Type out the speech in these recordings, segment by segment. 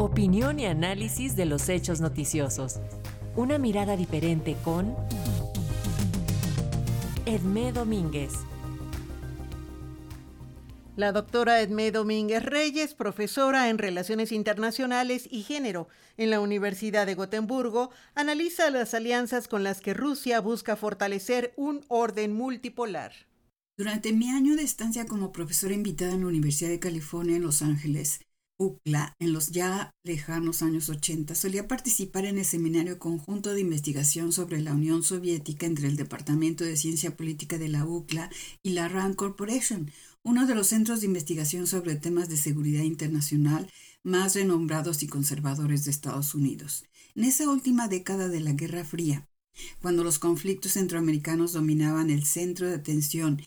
Opinión y análisis de los hechos noticiosos. Una mirada diferente con Edmé Domínguez. La doctora Edmé Domínguez Reyes, profesora en Relaciones Internacionales y Género en la Universidad de Gotemburgo, analiza las alianzas con las que Rusia busca fortalecer un orden multipolar. Durante mi año de estancia como profesora invitada en la Universidad de California en Los Ángeles, UCLA, en los ya lejanos años 80, solía participar en el seminario conjunto de investigación sobre la Unión Soviética entre el Departamento de Ciencia Política de la UCLA y la RAND Corporation, uno de los centros de investigación sobre temas de seguridad internacional más renombrados y conservadores de Estados Unidos. En esa última década de la Guerra Fría, cuando los conflictos centroamericanos dominaban el centro de atención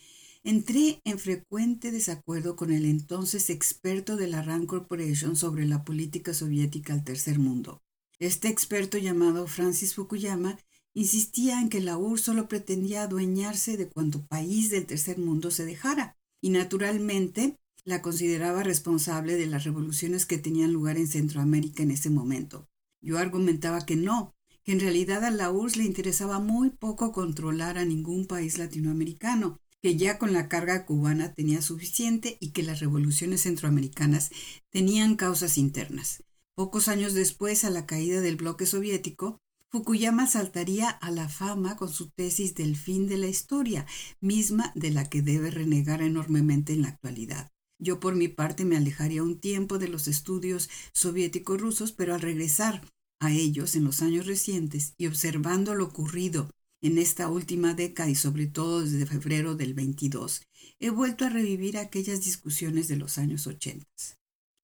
Entré en frecuente desacuerdo con el entonces experto de la RAND Corporation sobre la política soviética al tercer mundo. Este experto llamado Francis Fukuyama insistía en que la URSS solo pretendía adueñarse de cuanto país del tercer mundo se dejara, y naturalmente la consideraba responsable de las revoluciones que tenían lugar en Centroamérica en ese momento. Yo argumentaba que no, que en realidad a la URSS le interesaba muy poco controlar a ningún país latinoamericano, que ya con la carga cubana tenía suficiente y que las revoluciones centroamericanas tenían causas internas. Pocos años después, a la caída del bloque soviético, Fukuyama saltaría a la fama con su tesis del fin de la historia, misma de la que debe renegar enormemente en la actualidad. Yo por mi parte me alejaría un tiempo de los estudios soviéticos rusos, pero al regresar a ellos en los años recientes y observando lo ocurrido en esta última década y sobre todo desde febrero del 22, he vuelto a revivir aquellas discusiones de los años 80.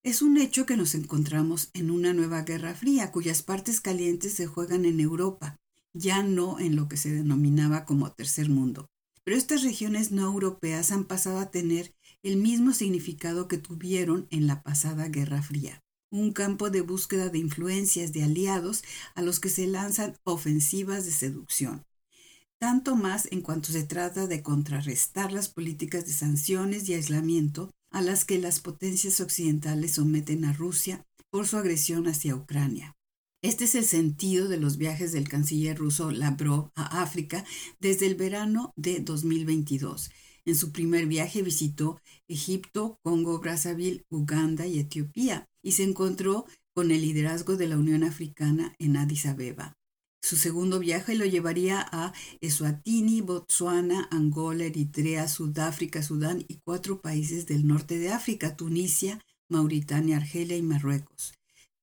Es un hecho que nos encontramos en una nueva guerra fría cuyas partes calientes se juegan en Europa, ya no en lo que se denominaba como tercer mundo. Pero estas regiones no europeas han pasado a tener el mismo significado que tuvieron en la pasada Guerra Fría un campo de búsqueda de influencias de aliados a los que se lanzan ofensivas de seducción tanto más en cuanto se trata de contrarrestar las políticas de sanciones y aislamiento a las que las potencias occidentales someten a Rusia por su agresión hacia Ucrania. Este es el sentido de los viajes del canciller ruso Lavrov a África desde el verano de 2022. En su primer viaje visitó Egipto, Congo, Brazzaville, Uganda y Etiopía y se encontró con el liderazgo de la Unión Africana en Addis Abeba. Su segundo viaje lo llevaría a Eswatini, Botsuana, Angola, Eritrea, Sudáfrica, Sudán y cuatro países del norte de África, Tunisia, Mauritania, Argelia y Marruecos.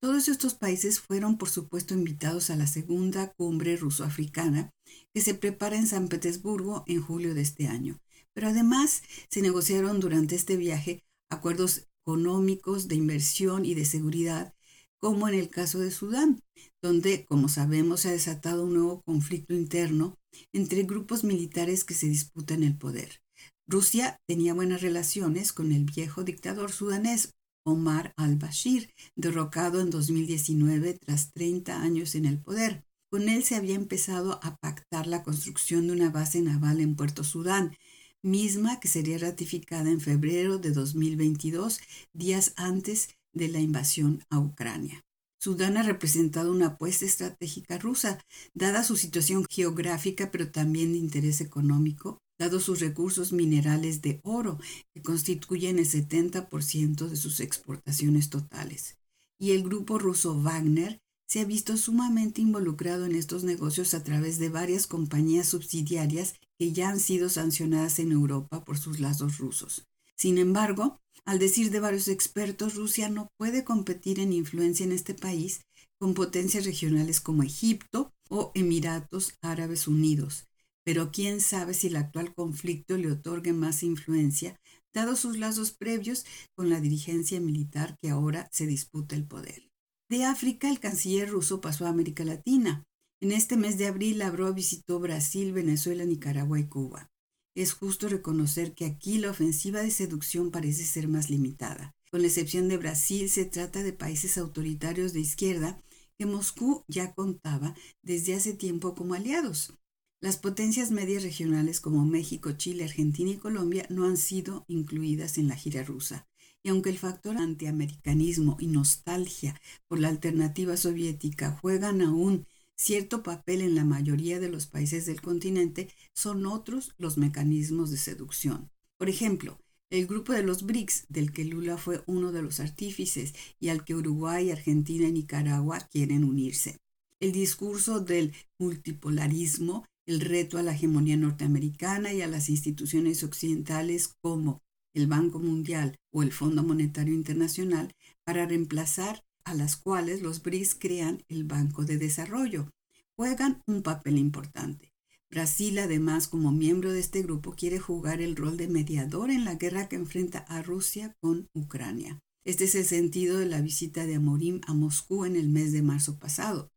Todos estos países fueron, por supuesto, invitados a la segunda cumbre ruso-africana que se prepara en San Petersburgo en julio de este año. Pero además se negociaron durante este viaje acuerdos económicos, de inversión y de seguridad como en el caso de Sudán, donde, como sabemos, se ha desatado un nuevo conflicto interno entre grupos militares que se disputan el poder. Rusia tenía buenas relaciones con el viejo dictador sudanés Omar al-Bashir, derrocado en 2019 tras 30 años en el poder. Con él se había empezado a pactar la construcción de una base naval en Puerto Sudán, misma que sería ratificada en febrero de 2022, días antes de la invasión a Ucrania. Sudán ha representado una apuesta estratégica rusa, dada su situación geográfica, pero también de interés económico, dado sus recursos minerales de oro, que constituyen el 70% de sus exportaciones totales. Y el grupo ruso Wagner se ha visto sumamente involucrado en estos negocios a través de varias compañías subsidiarias que ya han sido sancionadas en Europa por sus lazos rusos. Sin embargo, al decir de varios expertos, Rusia no puede competir en influencia en este país con potencias regionales como Egipto o Emiratos Árabes Unidos. Pero quién sabe si el actual conflicto le otorgue más influencia, dado sus lazos previos con la dirigencia militar que ahora se disputa el poder. De África, el canciller ruso pasó a América Latina. En este mes de abril, Lavrov visitó Brasil, Venezuela, Nicaragua y Cuba. Es justo reconocer que aquí la ofensiva de seducción parece ser más limitada. Con la excepción de Brasil, se trata de países autoritarios de izquierda que Moscú ya contaba desde hace tiempo como aliados. Las potencias medias regionales como México, Chile, Argentina y Colombia no han sido incluidas en la gira rusa. y aunque el factor antiamericanismo y nostalgia por la alternativa soviética juegan aún cierto papel en la mayoría de los países del continente, son otros los mecanismos de seducción. Por ejemplo, el grupo de los BRICS, del que Lula fue uno de los artífices y al que Uruguay, Argentina y Nicaragua quieren unirse. El discurso del multipolarismo, el reto a la hegemonía norteamericana y a las instituciones occidentales como el Banco Mundial o el Fondo Monetario Internacional para reemplazar a las cuales los BRICS crean el Banco de Desarrollo, juegan un papel importante. Brasil, además, como miembro de este grupo, quiere jugar el rol de mediador en la guerra que enfrenta a Rusia con Ucrania. Este es el sentido de la visita de Amorim a Moscú en el mes de marzo pasado.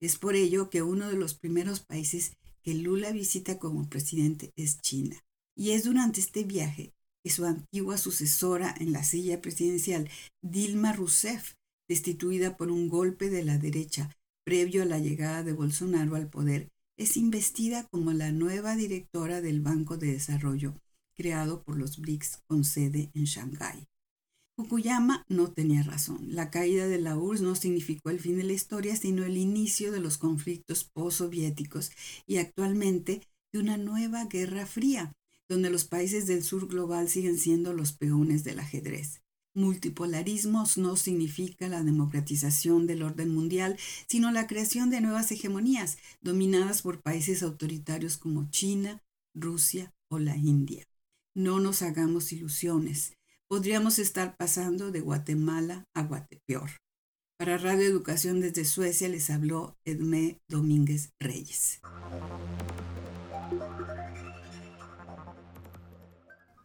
Es por ello que uno de los primeros países que Lula visita como presidente es China. Y es durante este viaje que su antigua sucesora en la silla presidencial, Dilma Rousseff, destituida por un golpe de la derecha previo a la llegada de Bolsonaro al poder, es investida como la nueva directora del Banco de Desarrollo creado por los BRICS con sede en Shanghái. Fukuyama no tenía razón. La caída de la URSS no significó el fin de la historia, sino el inicio de los conflictos postsoviéticos y actualmente de una nueva guerra fría, donde los países del sur global siguen siendo los peones del ajedrez. Multipolarismos no significa la democratización del orden mundial, sino la creación de nuevas hegemonías dominadas por países autoritarios como China, Rusia o la India. No nos hagamos ilusiones. Podríamos estar pasando de Guatemala a Guatepeor. Para Radio Educación desde Suecia les habló Edmé Domínguez Reyes.